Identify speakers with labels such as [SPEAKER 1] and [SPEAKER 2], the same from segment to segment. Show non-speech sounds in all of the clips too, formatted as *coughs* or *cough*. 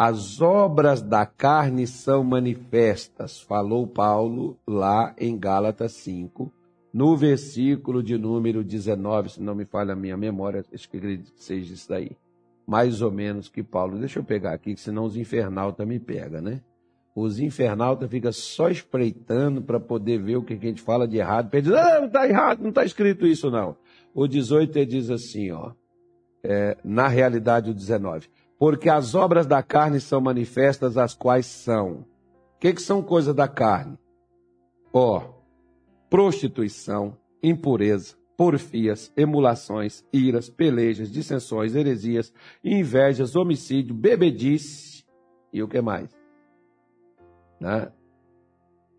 [SPEAKER 1] as obras da carne são manifestas, falou Paulo lá em Gálatas 5, no versículo de número 19, se não me falha a minha memória, acho que acredito que seja isso daí. Mais ou menos que Paulo. Deixa eu pegar aqui, senão os infernaltas me pegam, né? Os infernaltas ficam só espreitando para poder ver o que a gente fala de errado. Diz, ah, não está errado, não está escrito isso não. O 18 ele diz assim, ó. É, na realidade, o 19. Porque as obras da carne são manifestas, as quais são. O que, que são coisas da carne? Ó, prostituição, impureza, porfias, emulações, iras, pelejas, dissensões, heresias, invejas, homicídio, bebedice e o que mais? Né?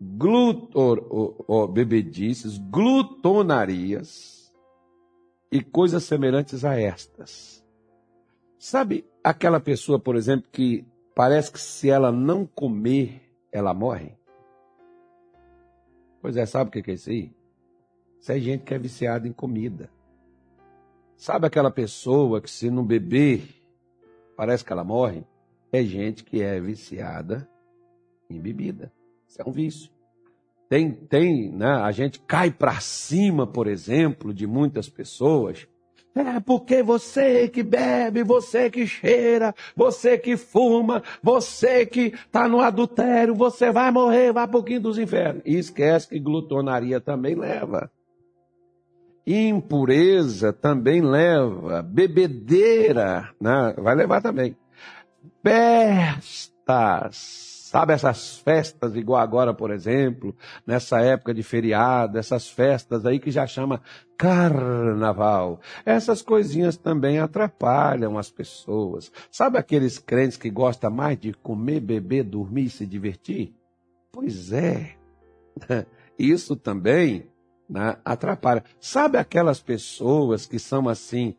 [SPEAKER 1] Glutor, oh, oh, bebedices, glutonarias e coisas semelhantes a estas. Sabe aquela pessoa, por exemplo, que parece que se ela não comer, ela morre? Pois é, sabe o que é isso aí? Isso é gente que é viciada em comida. Sabe aquela pessoa que se não beber, parece que ela morre? É gente que é viciada em bebida. Isso é um vício. Tem, tem, né? A gente cai para cima, por exemplo, de muitas pessoas é porque você que bebe, você que cheira, você que fuma, você que está no adultério, você vai morrer, vai pouquinho dos infernos. E esquece que glutonaria também leva. Impureza também leva. Bebedeira, né? vai levar também. Festas Sabe essas festas, igual agora, por exemplo, nessa época de feriado, essas festas aí que já chama carnaval. Essas coisinhas também atrapalham as pessoas. Sabe aqueles crentes que gostam mais de comer, beber, dormir e se divertir? Pois é. *laughs* Isso também né, atrapalha. Sabe aquelas pessoas que são assim,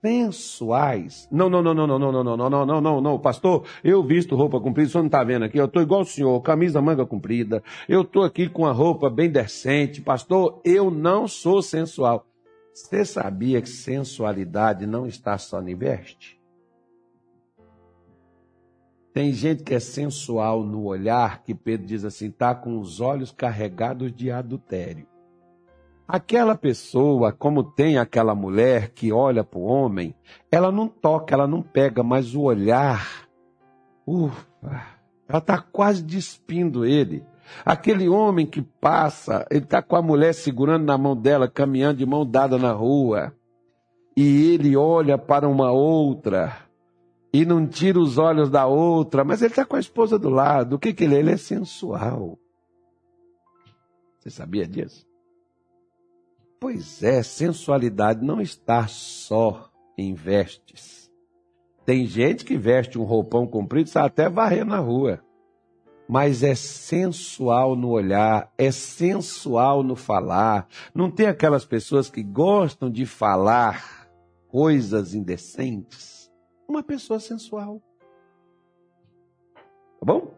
[SPEAKER 1] sensuais. Não, não, não, não, não, não, não, não, não, não, não, não, pastor, eu visto roupa comprida, o senhor não está vendo aqui, eu estou igual o senhor, camisa manga comprida, eu estou aqui com a roupa bem decente, pastor, eu não sou sensual. Você sabia que sensualidade não está só em veste? Tem gente que é sensual no olhar, que Pedro diz assim, está com os olhos carregados de adultério. Aquela pessoa, como tem aquela mulher que olha para o homem, ela não toca, ela não pega, mas o olhar, ufa, ela está quase despindo ele. Aquele homem que passa, ele está com a mulher segurando na mão dela, caminhando de mão dada na rua, e ele olha para uma outra e não tira os olhos da outra, mas ele está com a esposa do lado. O que, que ele é? Ele é sensual. Você sabia disso? Pois é, sensualidade não está só em vestes. Tem gente que veste um roupão comprido, sabe até varrer na rua. Mas é sensual no olhar, é sensual no falar. Não tem aquelas pessoas que gostam de falar coisas indecentes? Uma pessoa sensual. Tá bom?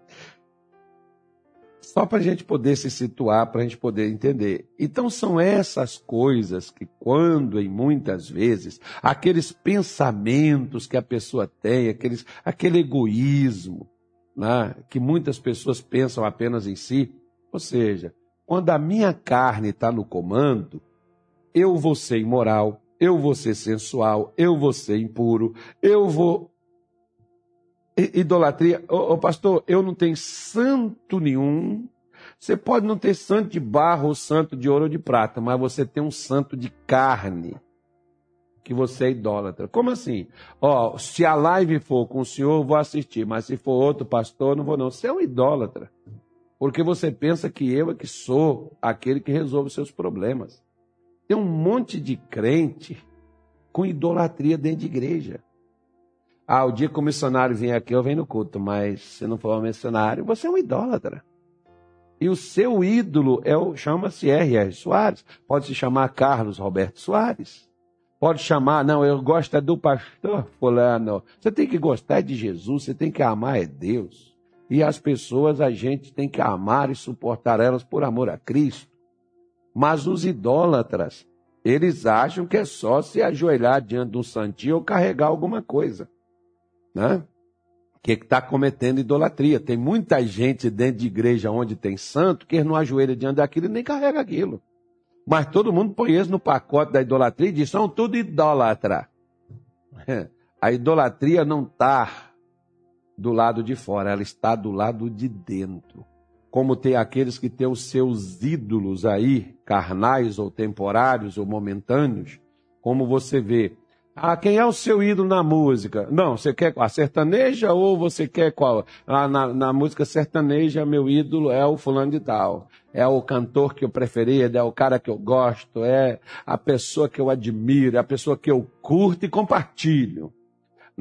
[SPEAKER 1] Só para a gente poder se situar, para a gente poder entender. Então, são essas coisas que, quando, em muitas vezes, aqueles pensamentos que a pessoa tem, aqueles, aquele egoísmo, né, que muitas pessoas pensam apenas em si, ou seja, quando a minha carne está no comando, eu vou ser imoral, eu vou ser sensual, eu vou ser impuro, eu vou idolatria. Ô, ô, pastor, eu não tenho santo nenhum. Você pode não ter santo de barro santo de ouro ou de prata, mas você tem um santo de carne que você é idólatra. Como assim? Ó, se a live for com o senhor, eu vou assistir, mas se for outro pastor, não vou não. Você é um idólatra. Porque você pensa que eu é que sou aquele que resolve os seus problemas. Tem um monte de crente com idolatria dentro de igreja. Ah, o dia que o missionário vier aqui, eu venho no culto, mas se não for um missionário, você é um idólatra. E o seu ídolo é o chama-se R.R. Soares. Pode se chamar Carlos Roberto Soares. Pode chamar, não, eu gosto é do pastor fulano. Você tem que gostar de Jesus, você tem que amar é Deus. E as pessoas a gente tem que amar e suportar elas por amor a Cristo. Mas os idólatras, eles acham que é só se ajoelhar diante de um santinho ou carregar alguma coisa. Né? que está cometendo idolatria. Tem muita gente dentro de igreja onde tem santo que não ajoelha diante daquilo e nem carrega aquilo. Mas todo mundo põe isso no pacote da idolatria e diz: são tudo idólatra. A idolatria não está do lado de fora, ela está do lado de dentro. Como tem aqueles que têm os seus ídolos aí, carnais ou temporários ou momentâneos, como você vê ah, quem é o seu ídolo na música? Não, você quer a sertaneja ou você quer qual? Ah, na, na música sertaneja, meu ídolo é o fulano de tal. É o cantor que eu preferi, é o cara que eu gosto, é a pessoa que eu admiro, é a pessoa que eu curto e compartilho.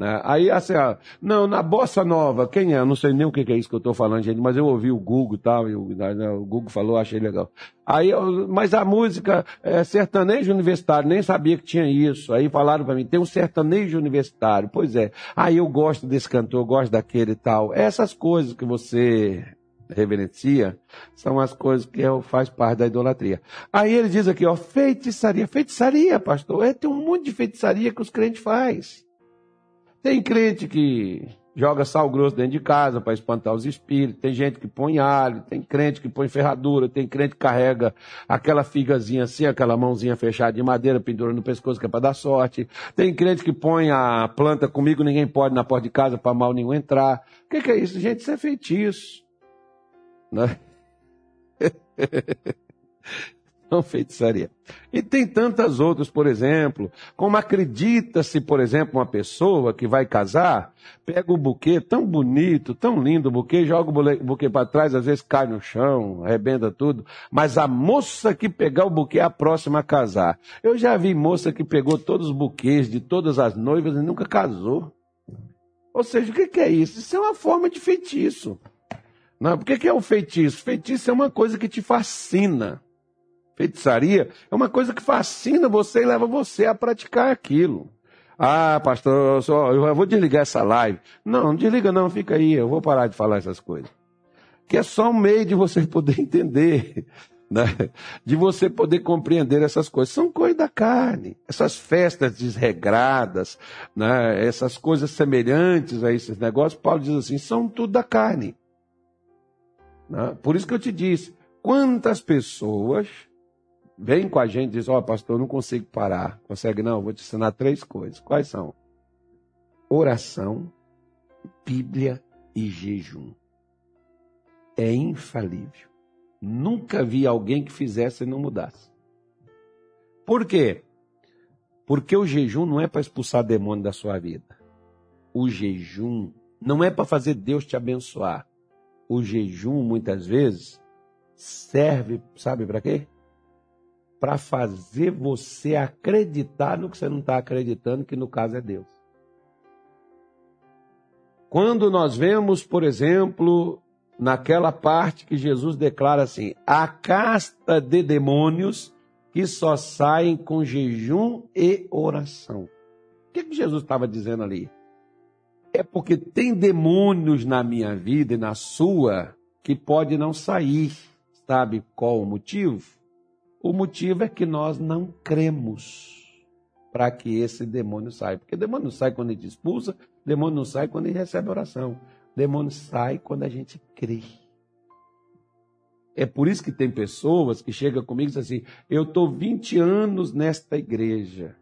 [SPEAKER 1] Né? Aí, assim, ó, não, na Bossa Nova, quem é? Eu não sei nem o que é isso que eu estou falando, gente, mas eu ouvi o Google tal, e o, né, o Google falou, achei legal. Aí, eu, mas a música é sertanejo universitário, nem sabia que tinha isso. Aí falaram para mim, tem um sertanejo universitário. Pois é. Aí eu gosto desse cantor, gosto daquele e tal. Essas coisas que você reverencia são as coisas que é, faz parte da idolatria. Aí ele diz aqui, ó, feitiçaria. Feitiçaria, pastor. É, tem um monte de feitiçaria que os crentes fazem. Tem crente que joga sal grosso dentro de casa para espantar os espíritos, tem gente que põe alho, tem crente que põe ferradura, tem crente que carrega aquela figazinha assim, aquela mãozinha fechada de madeira, pendura no pescoço que é para dar sorte, tem crente que põe a planta comigo, ninguém pode na porta de casa para mal nenhum entrar. O que, que é isso? Gente, isso é feitiço. Né? *laughs* não *laughs* feitiçaria. E tem tantas outras, por exemplo, como acredita-se, por exemplo, uma pessoa que vai casar, pega o buquê tão bonito, tão lindo o buquê, joga o buquê para trás, às vezes cai no chão, arrebenta tudo, mas a moça que pegar o buquê é a próxima a casar. Eu já vi moça que pegou todos os buquês de todas as noivas e nunca casou. Ou seja, o que é isso? Isso é uma forma de feitiço. Não, por que é o feitiço? Feitiço é uma coisa que te fascina. Feitiçaria é uma coisa que fascina você e leva você a praticar aquilo. Ah, pastor, eu, só, eu vou desligar essa live. Não, não desliga não, fica aí, eu vou parar de falar essas coisas. Que é só um meio de você *laughs* poder entender, né? de você poder compreender essas coisas. São coisas da carne. Essas festas desregradas, né? essas coisas semelhantes a esses negócios, Paulo diz assim, são tudo da carne. Né? Por isso que eu te disse, quantas pessoas vem com a gente e diz: Ó, oh, pastor, não consigo parar. Consegue não? Vou te ensinar três coisas. Quais são? Oração, Bíblia e jejum. É infalível. Nunca vi alguém que fizesse e não mudasse. Por quê? Porque o jejum não é para expulsar demônio da sua vida. O jejum não é para fazer Deus te abençoar. O jejum, muitas vezes, serve, sabe para quê? Para fazer você acreditar no que você não está acreditando, que no caso é Deus. Quando nós vemos, por exemplo, naquela parte que Jesus declara assim: a casta de demônios que só saem com jejum e oração. O que, que Jesus estava dizendo ali? É porque tem demônios na minha vida e na sua que pode não sair. Sabe qual o motivo? O motivo é que nós não cremos para que esse demônio saia. Porque demônio não sai quando a gente expulsa, demônio não sai quando a gente recebe oração. Demônio sai quando a gente crê. É por isso que tem pessoas que chegam comigo e dizem assim: eu estou 20 anos nesta igreja.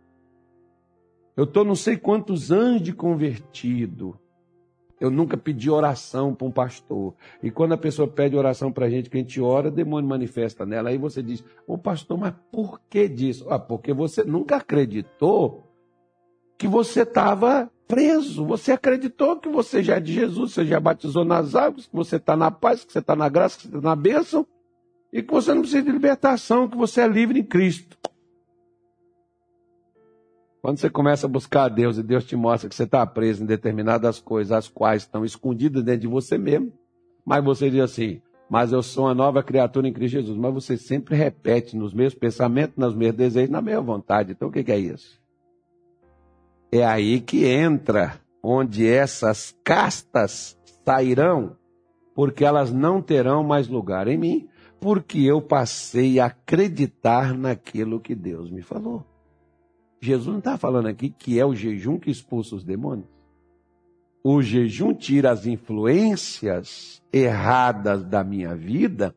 [SPEAKER 1] Eu estou não sei quantos anos de convertido. Eu nunca pedi oração para um pastor. E quando a pessoa pede oração para a gente, que a gente ora, o demônio manifesta nela. Aí você diz, ô pastor, mas por que disso? Ah, porque você nunca acreditou que você estava preso. Você acreditou que você já é de Jesus, você já batizou nas águas, que você está na paz, que você está na graça, que você está na bênção. E que você não precisa de libertação, que você é livre em Cristo. Quando você começa a buscar a Deus e Deus te mostra que você está preso em determinadas coisas, as quais estão escondidas dentro de você mesmo, mas você diz assim, mas eu sou uma nova criatura em Cristo Jesus. Mas você sempre repete nos meus pensamentos, nos meus desejos, na minha vontade. Então o que, que é isso? É aí que entra onde essas castas sairão, porque elas não terão mais lugar em mim, porque eu passei a acreditar naquilo que Deus me falou. Jesus não está falando aqui que é o jejum que expulsa os demônios. o jejum tira as influências erradas da minha vida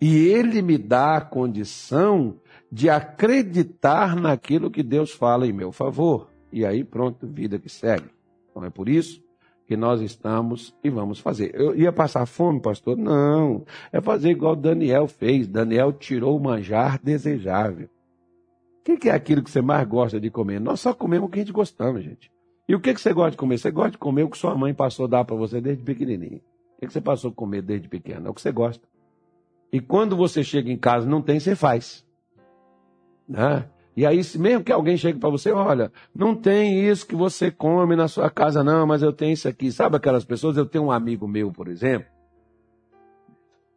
[SPEAKER 1] e ele me dá a condição de acreditar naquilo que Deus fala em meu favor. E aí, pronto, vida que segue. Então é por isso que nós estamos e vamos fazer. Eu ia passar fome, pastor? Não. É fazer igual Daniel fez. Daniel tirou o manjar desejável. O que é aquilo que você mais gosta de comer? Nós só comemos o que a gente gostamos, gente. E o que você gosta de comer? Você gosta de comer o que sua mãe passou a dar para você desde pequenininho. O que você passou a comer desde pequeno? É o que você gosta. E quando você chega em casa não tem, você faz. Né? E aí, mesmo que alguém chegue para você, olha, não tem isso que você come na sua casa, não, mas eu tenho isso aqui. Sabe aquelas pessoas? Eu tenho um amigo meu, por exemplo.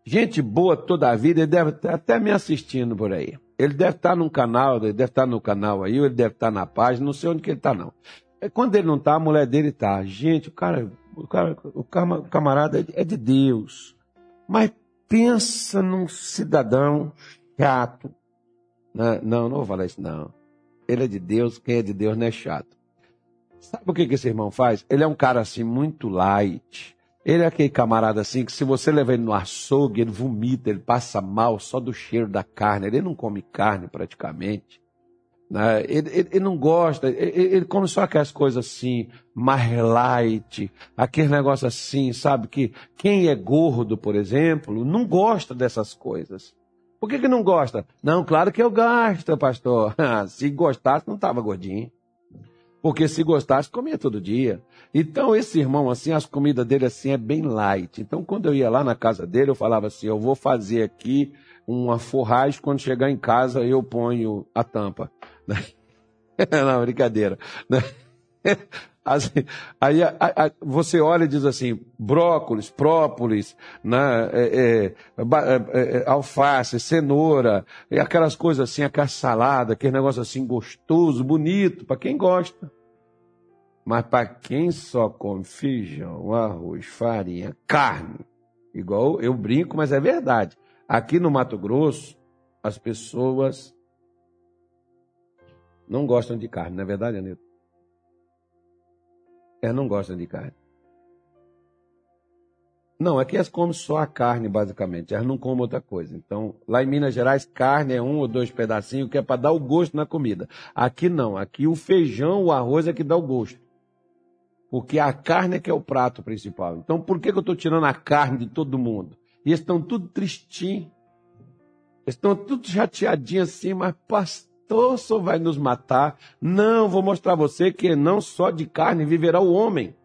[SPEAKER 1] Gente boa toda a vida, ele deve estar até me assistindo por aí. Ele deve estar num canal, ele deve estar no canal aí, ou ele deve estar na página, não sei onde que ele está, não. É, quando ele não está, a mulher dele está. Gente, o cara, o cara, o camarada é de Deus. Mas pensa num cidadão chato, não, não, não vou falar isso, não. Ele é de Deus, quem é de Deus não é chato. Sabe o que, que esse irmão faz? Ele é um cara assim, muito light. Ele é aquele camarada assim que se você levar ele no açougue, ele vomita, ele passa mal só do cheiro da carne. Ele não come carne praticamente. Né? Ele, ele, ele, não gosta, ele, ele, come só aquelas coisas assim, mais light, aquele negócio assim, sabe? Que quem é gordo, por exemplo, não gosta dessas coisas. Por que, que não gosta? Não, claro que eu gosto, pastor. *laughs* se gostasse, não estava gordinho. Porque se gostasse, comia todo dia. Então, esse irmão, assim, as comidas dele, assim, é bem light. Então, quando eu ia lá na casa dele, eu falava assim, eu vou fazer aqui uma forragem, quando chegar em casa, eu ponho a tampa. *laughs* não, brincadeira. *laughs* Assim, aí a, a, você olha e diz assim, brócolis, própolis, né, é, é, é, é, alface, cenoura, e aquelas coisas assim, aquela salada, aquele negócio assim gostoso, bonito, para quem gosta. Mas para quem só come feijão, arroz, farinha, carne, igual eu brinco, mas é verdade. Aqui no Mato Grosso, as pessoas não gostam de carne, não é verdade, Anitta? Elas não gostam de carne. Não, aqui elas comem só a carne, basicamente. Elas não comem outra coisa. Então, lá em Minas Gerais, carne é um ou dois pedacinhos, que é para dar o gosto na comida. Aqui não. Aqui o feijão, o arroz é que dá o gosto. Porque a carne é que é o prato principal. Então, por que, que eu estou tirando a carne de todo mundo? E eles estão tudo tristinhos. Eles estão tudo chateadinhos assim, mas pastor, só vai nos matar. Não, vou mostrar a você que não só de carne viverá o homem.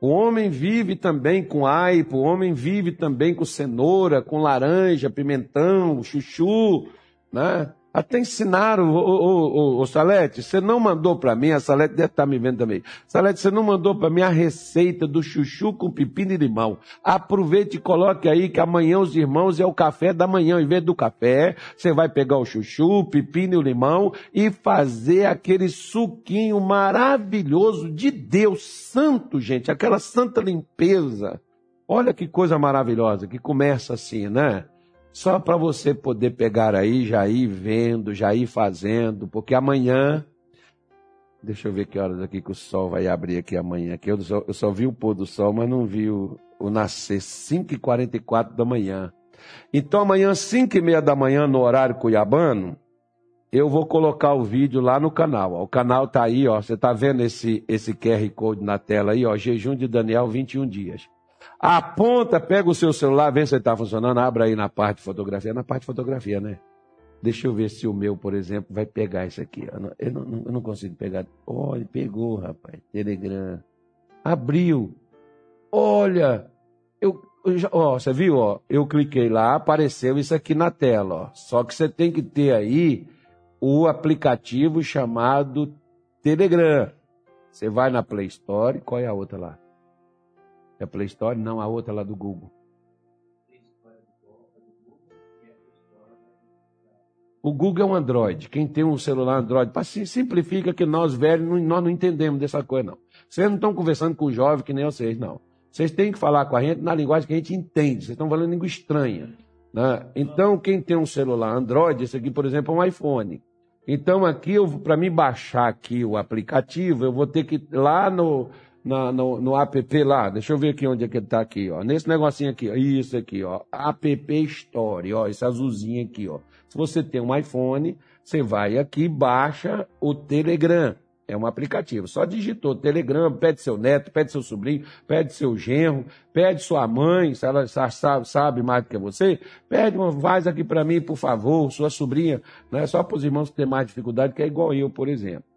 [SPEAKER 1] O homem vive também com aipo, o homem vive também com cenoura, com laranja, pimentão, chuchu, né? Até ensinaram, ô, ô Salete, você não mandou para mim, a Salete deve estar tá me vendo também. Salete, você não mandou para mim a receita do chuchu com pepino e limão. Aproveite e coloque aí que amanhã os irmãos é o café da manhã. Em vez do café, você vai pegar o chuchu, o pepino e o limão e fazer aquele suquinho maravilhoso de Deus santo, gente. Aquela santa limpeza. Olha que coisa maravilhosa que começa assim, né? Só para você poder pegar aí, já ir vendo, já ir fazendo, porque amanhã. Deixa eu ver que horas aqui que o sol vai abrir aqui amanhã. Aqui eu, só, eu só vi o pôr do sol, mas não vi o, o nascer. 5h44 da manhã. Então amanhã, 5h30 da manhã, no horário cuiabano, eu vou colocar o vídeo lá no canal. O canal tá aí, ó. Você tá vendo esse, esse QR Code na tela aí, ó. Jejum de Daniel, 21 dias. Aponta, pega o seu celular, vê se está funcionando, abre aí na parte de fotografia. Na parte de fotografia, né? Deixa eu ver se o meu, por exemplo, vai pegar isso aqui. Eu não, eu não, eu não consigo pegar. Olha, pegou, rapaz. Telegram. Abriu. Olha, eu, eu já, ó, você viu, ó? Eu cliquei lá, apareceu isso aqui na tela, ó. Só que você tem que ter aí o aplicativo chamado Telegram. Você vai na Play Store, qual é a outra lá? É a Play Store? Não, a outra lá do Google. O Google é um Android. Quem tem um celular Android, simplifica que nós velhos nós não entendemos dessa coisa, não. Vocês não estão conversando com o jovem que nem vocês, não. Vocês têm que falar com a gente na linguagem que a gente entende. Vocês estão falando língua estranha. Né? Então, quem tem um celular Android, esse aqui, por exemplo, é um iPhone. Então, aqui, para mim baixar aqui o aplicativo, eu vou ter que ir lá no, na, no, no app lá. Deixa eu ver aqui onde é que ele está aqui, ó. Nesse negocinho aqui, ó. Isso aqui, ó. App Store, ó. Esse azulzinho aqui, ó. Se você tem um iPhone, você vai aqui, baixa o Telegram. É um aplicativo. Só digitou Telegram, pede seu neto, pede seu sobrinho, pede seu genro, pede sua mãe, se ela sabe, sabe mais do que você, pede uma voz aqui para mim, por favor, sua sobrinha. Não é só para os irmãos que têm mais dificuldade, que é igual eu, por exemplo.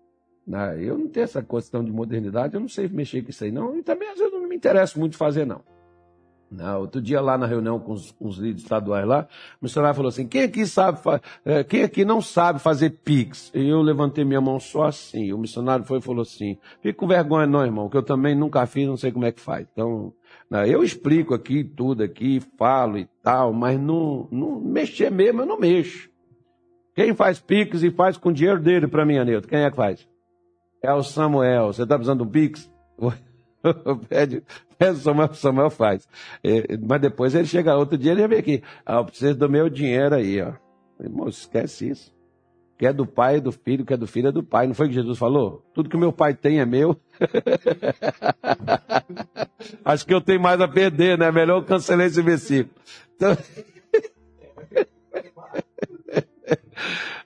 [SPEAKER 1] Né? Eu não tenho essa questão de modernidade, eu não sei mexer com isso aí, não. E também às vezes eu não me interesso muito fazer, não. Não, outro dia lá na reunião com os, com os líderes estaduais lá, o missionário falou assim, quem aqui sabe, é, quem aqui não sabe fazer pix? E eu levantei minha mão só assim, o missionário foi e falou assim, fica com vergonha não, irmão, que eu também nunca fiz, não sei como é que faz. Então, não, eu explico aqui tudo aqui, falo e tal, mas não, não mexer mesmo, eu não mexo. Quem faz pix e faz com dinheiro dele para mim, Anilton? Quem é que faz? É o Samuel. Você está precisando de um pix? *laughs* pede, pede o Samuel, Samuel faz. É, mas depois ele chega outro dia, ele vem aqui. Ah, eu preciso do meu dinheiro aí, ó. Irmão, esquece isso. Que é do pai é do filho, que é do filho é do pai. Não foi o que Jesus falou? Tudo que o meu pai tem é meu. *laughs* Acho que eu tenho mais a perder, né? Melhor eu cancelar esse versículo. Então... *laughs*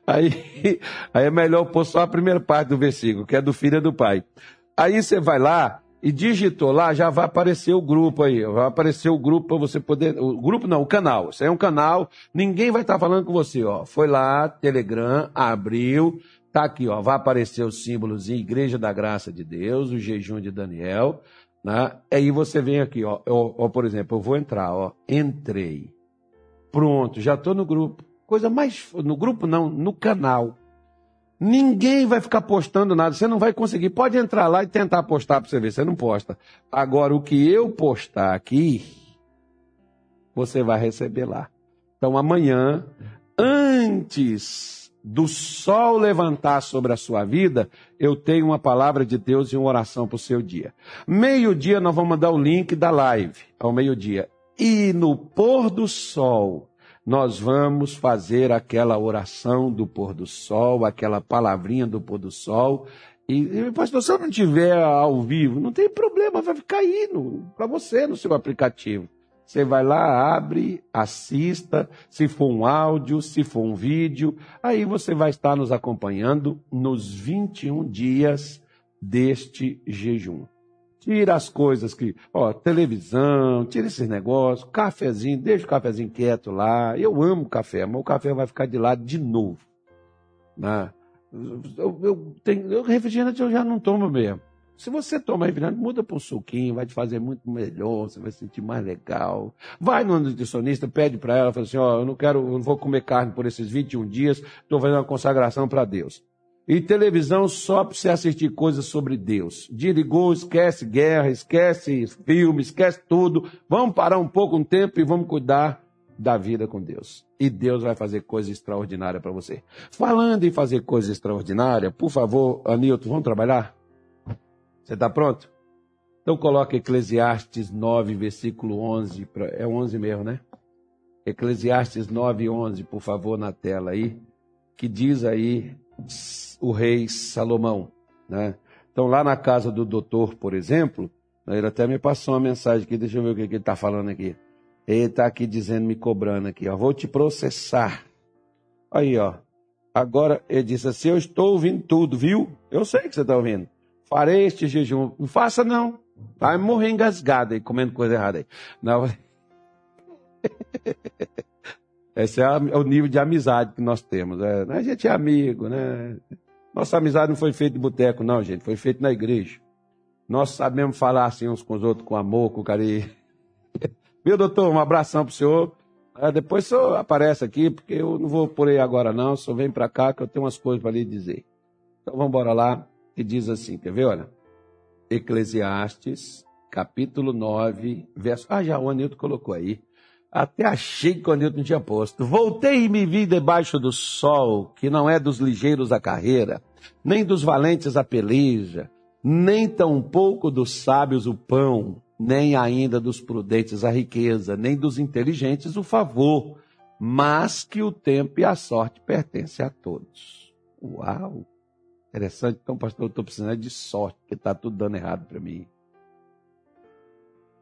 [SPEAKER 1] Aí, aí é melhor pôr só a primeira parte do versículo, que é do filho e do pai. Aí você vai lá e digitou lá, já vai aparecer o grupo aí. Vai aparecer o grupo para você poder. O grupo não, o canal. Isso aí é um canal, ninguém vai estar tá falando com você, ó. Foi lá, Telegram, abriu, tá aqui, ó. Vai aparecer o símbolozinho Igreja da Graça de Deus, o jejum de Daniel. Né? Aí você vem aqui, ó, ó, ó por exemplo, eu vou entrar, ó. Entrei. Pronto, já estou no grupo. Coisa mais. No grupo não, no canal. Ninguém vai ficar postando nada, você não vai conseguir. Pode entrar lá e tentar postar para você ver, você não posta. Agora, o que eu postar aqui, você vai receber lá. Então, amanhã, antes do sol levantar sobre a sua vida, eu tenho uma palavra de Deus e uma oração para o seu dia. Meio-dia, nós vamos mandar o link da live, ao meio-dia. E no pôr do sol, nós vamos fazer aquela oração do pôr do sol, aquela palavrinha do pôr do sol. E, pastor, se eu não tiver ao vivo, não tem problema, vai ficar aí para você no seu aplicativo. Você vai lá, abre, assista, se for um áudio, se for um vídeo, aí você vai estar nos acompanhando nos 21 dias deste jejum. Tira as coisas que, ó, televisão, tira esses negócios, cafezinho, deixa o cafezinho quieto lá. Eu amo café, mas o café vai ficar de lado de novo. Né? Eu, eu, tenho, eu refrigerante eu já não tomo mesmo. Se você toma refrigerante, muda para um suquinho, vai te fazer muito melhor, você vai se sentir mais legal. Vai no nutricionista, pede para ela, fala assim, ó, eu não quero, eu não vou comer carne por esses 21 dias, estou fazendo uma consagração para Deus. E televisão só para você assistir coisas sobre Deus. Desligou, esquece guerra, esquece filme, esquece tudo. Vamos parar um pouco um tempo e vamos cuidar da vida com Deus. E Deus vai fazer coisa extraordinária para você. Falando em fazer coisa extraordinária, por favor, Anilton, vamos trabalhar? Você está pronto? Então coloque Eclesiastes 9, versículo 11. Pra... É 11 mesmo, né? Eclesiastes 9, 11, por favor, na tela aí. Que diz aí o rei Salomão. Né? Então, lá na casa do doutor, por exemplo, ele até me passou uma mensagem aqui, deixa eu ver o que, que ele está falando aqui. Ele está aqui dizendo, me cobrando aqui, ó, vou te processar. Aí, ó. Agora, ele disse assim, eu estou ouvindo tudo, viu? Eu sei que você está ouvindo. Farei este jejum. Não faça, não. Vai morrer engasgado aí, comendo coisa errada aí. Não. *laughs* Esse é, é o nível de amizade que nós temos. É, a gente é amigo, né? Nossa amizade não foi feita de boteco, não, gente. Foi feita na igreja. Nós sabemos falar assim uns com os outros, com amor, com carinho. *laughs* Viu, doutor? Um abração pro senhor. É, depois o senhor aparece aqui, porque eu não vou por aí agora, não. Senhor vem para cá que eu tenho umas coisas para lhe dizer. Então vamos embora lá. Que diz assim, quer ver? Olha. Eclesiastes, capítulo 9, verso. Ah, já o Anilton colocou aí. Até achei que o Anilton tinha posto. Voltei e me vi debaixo do sol, que não é dos ligeiros a carreira, nem dos valentes a peleja, nem tampouco dos sábios o pão, nem ainda dos prudentes a riqueza, nem dos inteligentes o favor, mas que o tempo e a sorte pertencem a todos. Uau! Interessante. Então, pastor, eu estou precisando de sorte, porque está tudo dando errado para mim.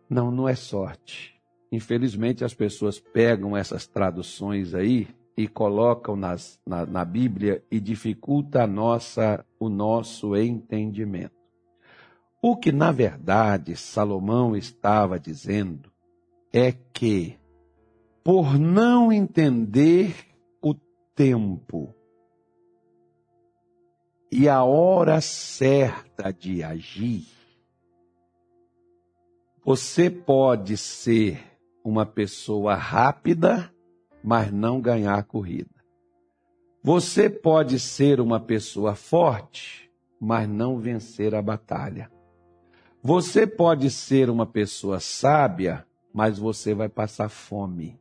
[SPEAKER 1] Não, não é sorte. Infelizmente, as pessoas pegam essas traduções aí e colocam nas, na, na Bíblia e dificulta a nossa, o nosso entendimento. O que, na verdade, Salomão estava dizendo é que, por não entender o tempo e a hora certa de agir, você pode ser uma pessoa rápida, mas não ganhar a corrida. Você pode ser uma pessoa forte, mas não vencer a batalha. Você pode ser uma pessoa sábia, mas você vai passar fome.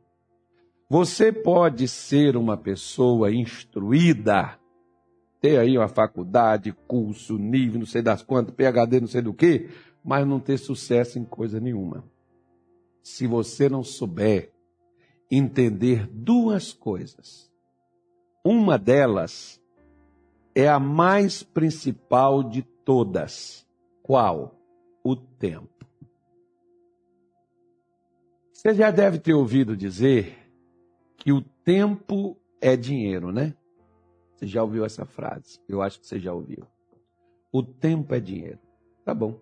[SPEAKER 1] Você pode ser uma pessoa instruída, ter aí uma faculdade, curso, nível, não sei das quantas, PhD, não sei do que, mas não ter sucesso em coisa nenhuma. Se você não souber entender duas coisas. Uma delas é a mais principal de todas. Qual? O tempo. Você já deve ter ouvido dizer que o tempo é dinheiro, né? Você já ouviu essa frase? Eu acho que você já ouviu. O tempo é dinheiro. Tá bom.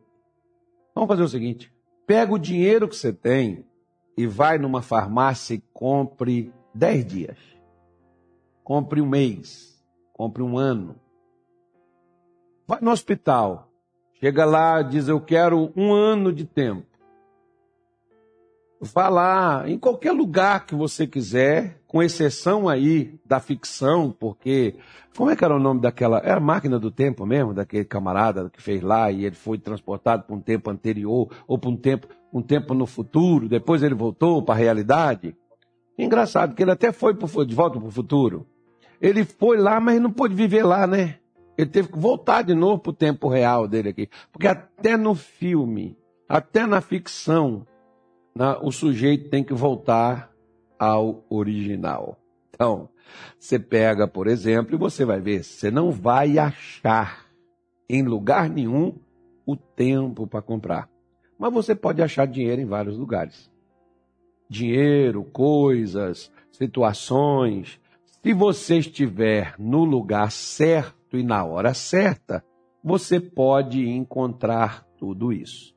[SPEAKER 1] Vamos fazer o seguinte: pega o dinheiro que você tem e vai numa farmácia e compre 10 dias. Compre um mês. Compre um ano. Vai no hospital. Chega lá, diz: Eu quero um ano de tempo. Vá lá, em qualquer lugar que você quiser, com exceção aí da ficção, porque. Como é que era o nome daquela. Era a máquina do tempo mesmo, daquele camarada que fez lá e ele foi transportado para um tempo anterior ou para um tempo, um tempo no futuro, depois ele voltou para a realidade. Engraçado que ele até foi pro, de volta para o futuro. Ele foi lá, mas não pôde viver lá, né? Ele teve que voltar de novo para o tempo real dele aqui. Porque até no filme, até na ficção, o sujeito tem que voltar ao original. Então, você pega, por exemplo, e você vai ver, você não vai achar em lugar nenhum o tempo para comprar. Mas você pode achar dinheiro em vários lugares. Dinheiro, coisas, situações. Se você estiver no lugar certo e na hora certa, você pode encontrar tudo isso.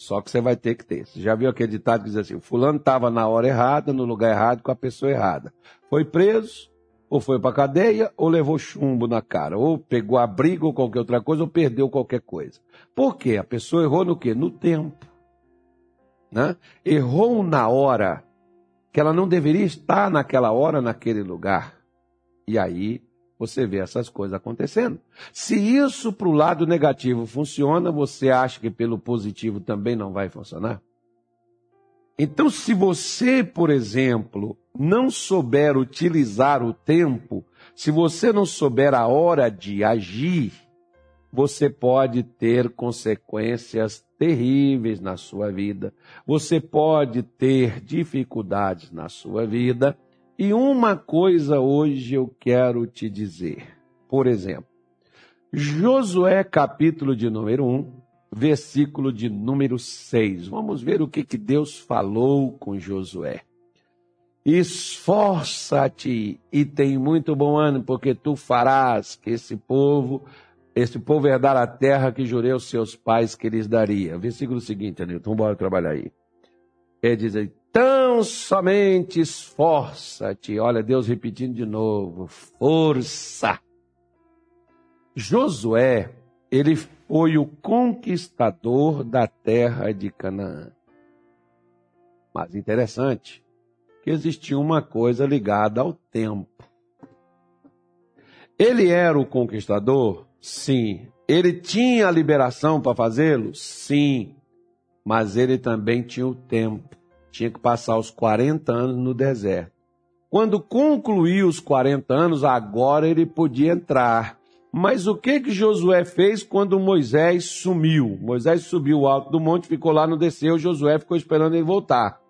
[SPEAKER 1] Só que você vai ter que ter. Você já viu aquele ditado que diz assim: o fulano estava na hora errada, no lugar errado, com a pessoa errada. Foi preso, ou foi para cadeia, ou levou chumbo na cara, ou pegou a briga ou qualquer outra coisa, ou perdeu qualquer coisa. Por quê? A pessoa errou no quê? No tempo. Né? Errou na hora que ela não deveria estar naquela hora, naquele lugar. E aí você vê essas coisas acontecendo. Se isso para o lado negativo funciona, você acha que pelo positivo também não vai funcionar? Então, se você, por exemplo, não souber utilizar o tempo, se você não souber a hora de agir, você pode ter consequências terríveis na sua vida, você pode ter dificuldades na sua vida e uma coisa hoje eu quero te dizer. Por exemplo, Josué, capítulo de número 1, versículo de número 6. Vamos ver o que, que Deus falou com Josué. Esforça-te e tem muito bom ânimo, porque tu farás que esse povo, esse povo herdar a terra que jurei aos seus pais que lhes daria. Versículo seguinte, Anilton, bora trabalhar aí. Ele diz aí, Tão somente esforça-te. Olha, Deus repetindo de novo: força. Josué, ele foi o conquistador da terra de Canaã. Mas interessante que existia uma coisa ligada ao tempo. Ele era o conquistador? Sim. Ele tinha a liberação para fazê-lo? Sim. Mas ele também tinha o tempo tinha que passar os 40 anos no deserto. Quando concluiu os 40 anos, agora ele podia entrar. Mas o que que Josué fez quando Moisés sumiu? Moisés subiu o alto do monte, ficou lá, não desceu, Josué ficou esperando ele voltar.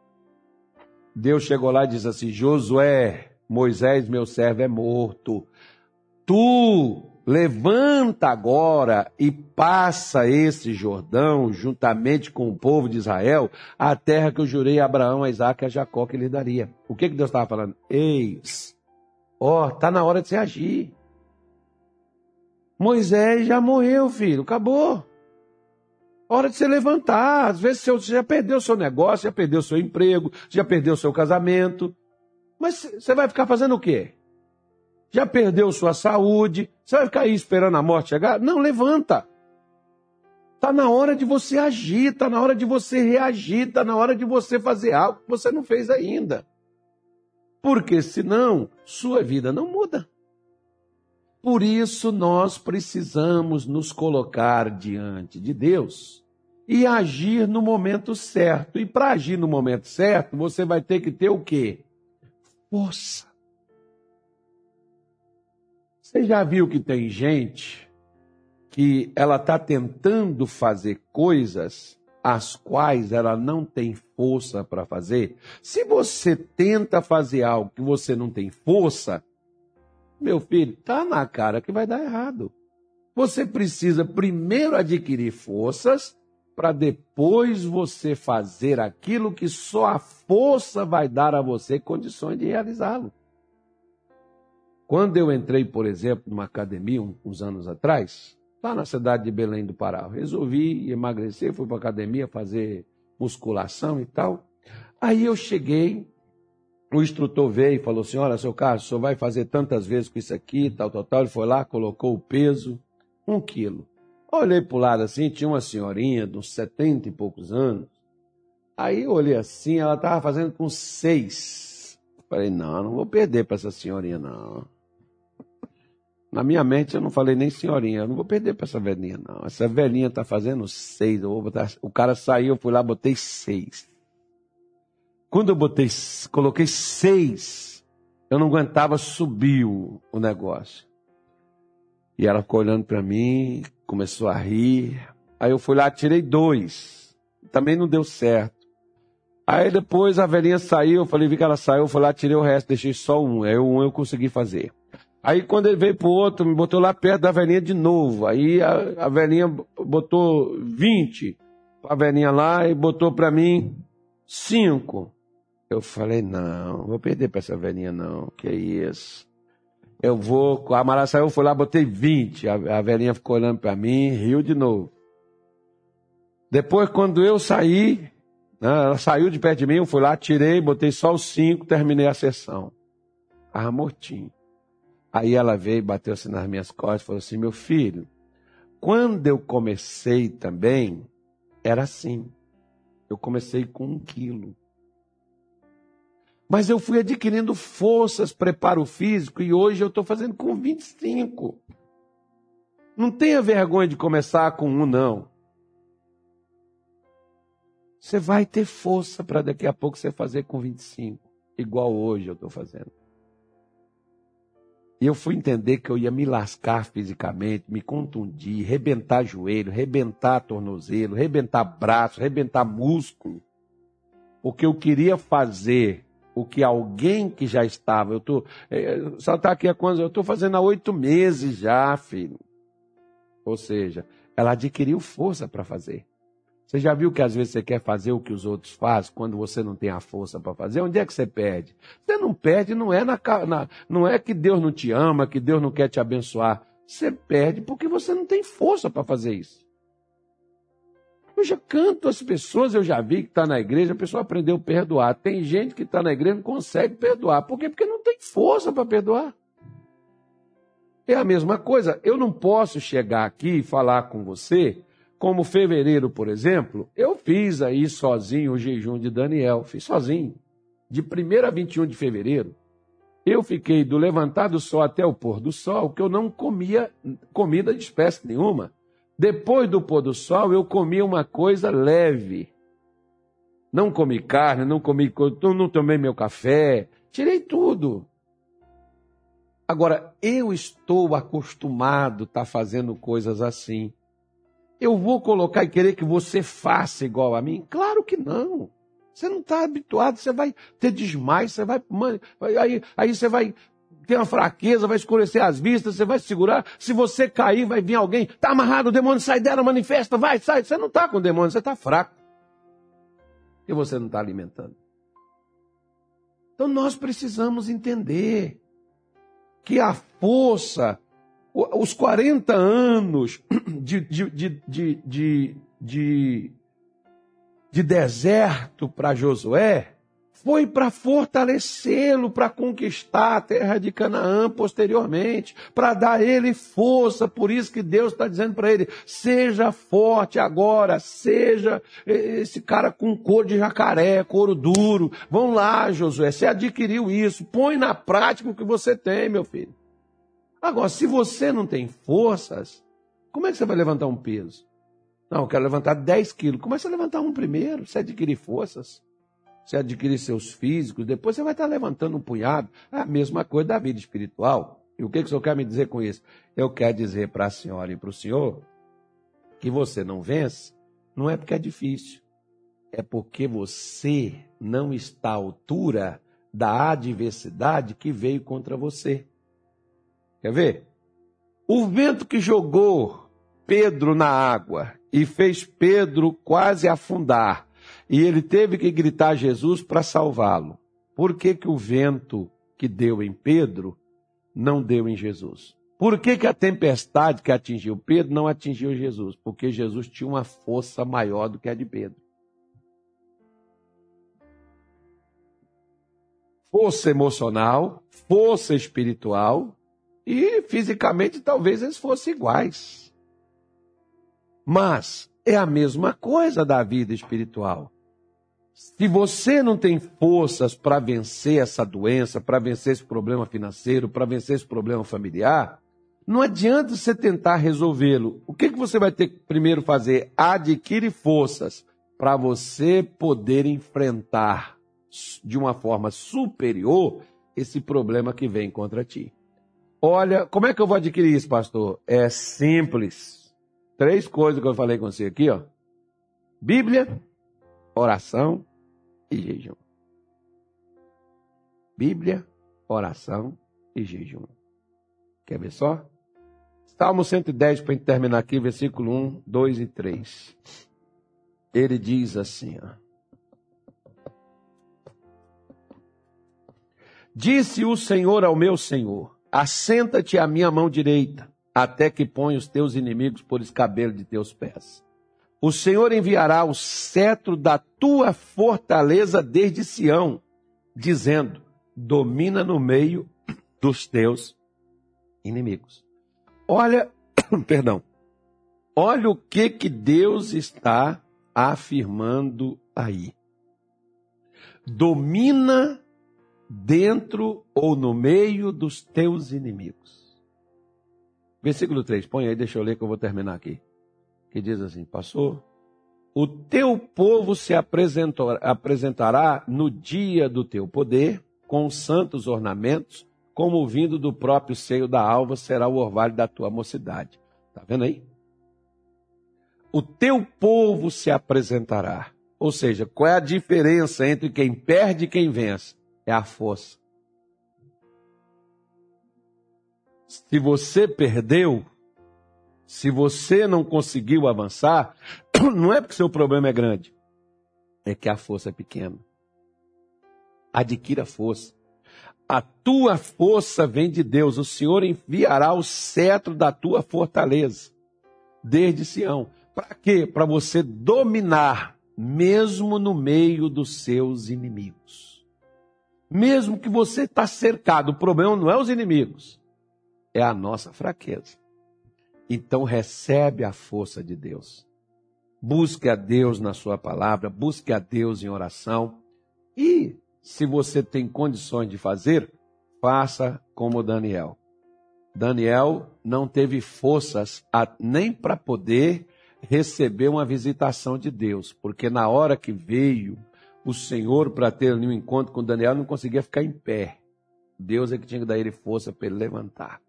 [SPEAKER 1] Deus chegou lá e disse assim: Josué, Moisés, meu servo, é morto. Tu Levanta agora e passa esse Jordão, juntamente com o povo de Israel, a terra que eu jurei a Abraão, a Isaac e a Jacó que lhe daria. O que, que Deus estava falando? Eis, ó, oh, tá na hora de você agir. Moisés já morreu, filho, acabou. Hora de você levantar. Às vezes você já perdeu o seu negócio, já perdeu o seu emprego, já perdeu o seu casamento. Mas você vai ficar fazendo o quê? Já perdeu sua saúde? Você vai ficar aí esperando a morte chegar? Não, levanta. Está na hora de você agir, está na hora de você reagir, está na hora de você fazer algo que você não fez ainda. Porque senão, sua vida não muda. Por isso nós precisamos nos colocar diante de Deus e agir no momento certo. E para agir no momento certo, você vai ter que ter o quê? Força. Você já viu que tem gente que ela está tentando fazer coisas as quais ela não tem força para fazer? Se você tenta fazer algo que você não tem força, meu filho, tá na cara que vai dar errado. Você precisa primeiro adquirir forças para depois você fazer aquilo que só a força vai dar a você condições de realizá-lo. Quando eu entrei, por exemplo, numa academia uns anos atrás, lá na cidade de Belém do Pará, resolvi emagrecer, fui para a academia fazer musculação e tal. Aí eu cheguei o instrutor veio e falou assim: Olha, seu Carlos, o senhor vai fazer tantas vezes com isso aqui, tal, tal, tal. Ele foi lá, colocou o peso, um quilo. Olhei para o lado assim, tinha uma senhorinha de uns setenta e poucos anos. Aí eu olhei assim, ela estava fazendo com seis. Falei: Não, não vou perder para essa senhorinha, não. Na minha mente eu não falei nem senhorinha, eu não vou perder para essa velhinha, não. Essa velhinha está fazendo seis. Botar... O cara saiu, eu fui lá, botei seis. Quando eu botei, coloquei seis, eu não aguentava subir o, o negócio. E ela ficou olhando para mim, começou a rir. Aí eu fui lá, tirei dois. Também não deu certo. Aí depois a velhinha saiu, eu falei, vi que ela saiu, eu fui lá, tirei o resto, deixei só um. Aí um eu consegui fazer. Aí quando ele veio pro outro, me botou lá perto da velhinha de novo. Aí a, a velhinha botou 20 a velhinha lá e botou para mim cinco. Eu falei, não, vou perder para essa velhinha não, que é isso. Eu vou, a Mara saiu, fui lá, botei 20. A, a velhinha ficou olhando para mim, riu de novo. Depois, quando eu saí, né, ela saiu de perto de mim, eu fui lá, tirei, botei só os cinco, terminei a sessão. Tava mortinho. Aí ela veio, bateu assim nas minhas costas e falou assim: meu filho, quando eu comecei também, era assim. Eu comecei com um quilo. Mas eu fui adquirindo forças, preparo físico e hoje eu estou fazendo com 25. Não tenha vergonha de começar com um, não. Você vai ter força para daqui a pouco você fazer com 25, igual hoje eu estou fazendo. E eu fui entender que eu ia me lascar fisicamente, me contundir, rebentar joelho, rebentar tornozelo, rebentar braço, rebentar músculo. Porque eu queria fazer o que alguém que já estava, eu estou, é, só está aqui há quantos? Eu estou fazendo há oito meses já, filho. Ou seja, ela adquiriu força para fazer. Você já viu que às vezes você quer fazer o que os outros fazem quando você não tem a força para fazer? Onde é que você perde? Você não perde, não é, na, na, não é que Deus não te ama, que Deus não quer te abençoar. Você perde porque você não tem força para fazer isso. Eu já canto as pessoas, eu já vi que está na igreja, a pessoa aprendeu a perdoar. Tem gente que está na igreja e não consegue perdoar. Por quê? Porque não tem força para perdoar. É a mesma coisa. Eu não posso chegar aqui e falar com você, como fevereiro, por exemplo, eu fiz aí sozinho o jejum de Daniel, fiz sozinho. De 1 a 21 de fevereiro, eu fiquei do levantar do sol até o pôr do sol, que eu não comia comida de espécie nenhuma. Depois do pôr do sol, eu comi uma coisa leve. Não comi carne, não comi, não tomei meu café, tirei tudo. Agora, eu estou acostumado a estar tá fazendo coisas assim. Eu vou colocar e querer que você faça igual a mim? Claro que não. Você não está habituado, você vai ter desmaio, você vai. Aí, aí você vai ter uma fraqueza, vai escurecer as vistas, você vai se segurar. Se você cair, vai vir alguém, está amarrado, o demônio sai dela, manifesta, vai, sai. Você não está com o demônio, você está fraco. E você não está alimentando. Então nós precisamos entender que a força, os 40 anos de, de, de, de, de, de deserto para Josué, foi para fortalecê-lo, para conquistar a terra de Canaã posteriormente, para dar a ele força. Por isso que Deus está dizendo para ele: seja forte agora, seja esse cara com couro de jacaré, couro duro. Vão lá, Josué, você adquiriu isso, põe na prática o que você tem, meu filho. Agora, se você não tem forças, como é que você vai levantar um peso? Não, eu quero levantar 10 quilos. Comece a levantar um primeiro, você adquirir forças você adquirir seus físicos, depois você vai estar levantando um punhado. É a mesma coisa da vida espiritual. E o que, que o senhor quer me dizer com isso? Eu quero dizer para a senhora e para o senhor que você não vence, não é porque é difícil, é porque você não está à altura da adversidade que veio contra você. Quer ver? O vento que jogou Pedro na água e fez Pedro quase afundar e ele teve que gritar a Jesus para salvá-lo. Por que, que o vento que deu em Pedro não deu em Jesus? Por que, que a tempestade que atingiu Pedro não atingiu Jesus? Porque Jesus tinha uma força maior do que a de Pedro. Força emocional, força espiritual e fisicamente talvez eles fossem iguais. Mas é a mesma coisa da vida espiritual. Se você não tem forças para vencer essa doença, para vencer esse problema financeiro, para vencer esse problema familiar, não adianta você tentar resolvê-lo. O que, que você vai ter que primeiro fazer? Adquire forças para você poder enfrentar de uma forma superior esse problema que vem contra ti. Olha, como é que eu vou adquirir isso, pastor? É simples. Três coisas que eu falei com você aqui, ó. Bíblia, oração e jejum. Bíblia, oração e jejum. Quer ver só? Salmo 110, para terminar aqui, versículo 1, 2 e 3. Ele diz assim, ó. Disse o Senhor ao meu Senhor: Assenta-te à minha mão direita, até que ponha os teus inimigos por escabelo de teus pés. O Senhor enviará o cetro da tua fortaleza desde Sião, dizendo: domina no meio dos teus inimigos. Olha, *coughs* perdão. Olha o que que Deus está afirmando aí. Domina dentro ou no meio dos teus inimigos. Versículo 3, põe aí, deixa eu ler que eu vou terminar aqui que diz assim: Passou, o teu povo se apresentará no dia do teu poder, com santos ornamentos, como vindo do próprio seio da alva será o orvalho da tua mocidade. Está vendo aí? O teu povo se apresentará. Ou seja, qual é a diferença entre quem perde e quem vence? É a força. Se você perdeu, se você não conseguiu avançar, *clears throat* não é porque seu problema é grande, é que a força é pequena. Adquira força. A tua força vem de Deus. O Senhor enviará o cetro da tua fortaleza, desde Sião. Para quê? Para você dominar, mesmo no meio dos seus inimigos. Mesmo que você está cercado, o problema não é os inimigos, é a nossa fraqueza. Então recebe a força de Deus. Busque a Deus na sua palavra, busque a Deus em oração. E, se você tem condições de fazer, faça como Daniel. Daniel não teve forças a, nem para poder receber uma visitação de Deus, porque na hora que veio o Senhor para ter um encontro com Daniel, não conseguia ficar em pé. Deus é que tinha que dar ele força para ele levantar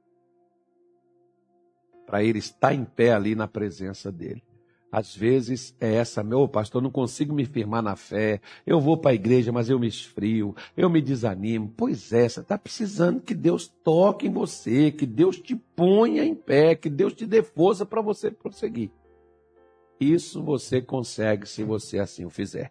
[SPEAKER 1] para ele estar em pé ali na presença dele. Às vezes é essa, meu pastor, não consigo me firmar na fé. Eu vou para a igreja, mas eu me esfrio, eu me desanimo. Pois é, você está precisando que Deus toque em você, que Deus te ponha em pé, que Deus te dê força para você prosseguir. Isso você consegue se você assim o fizer.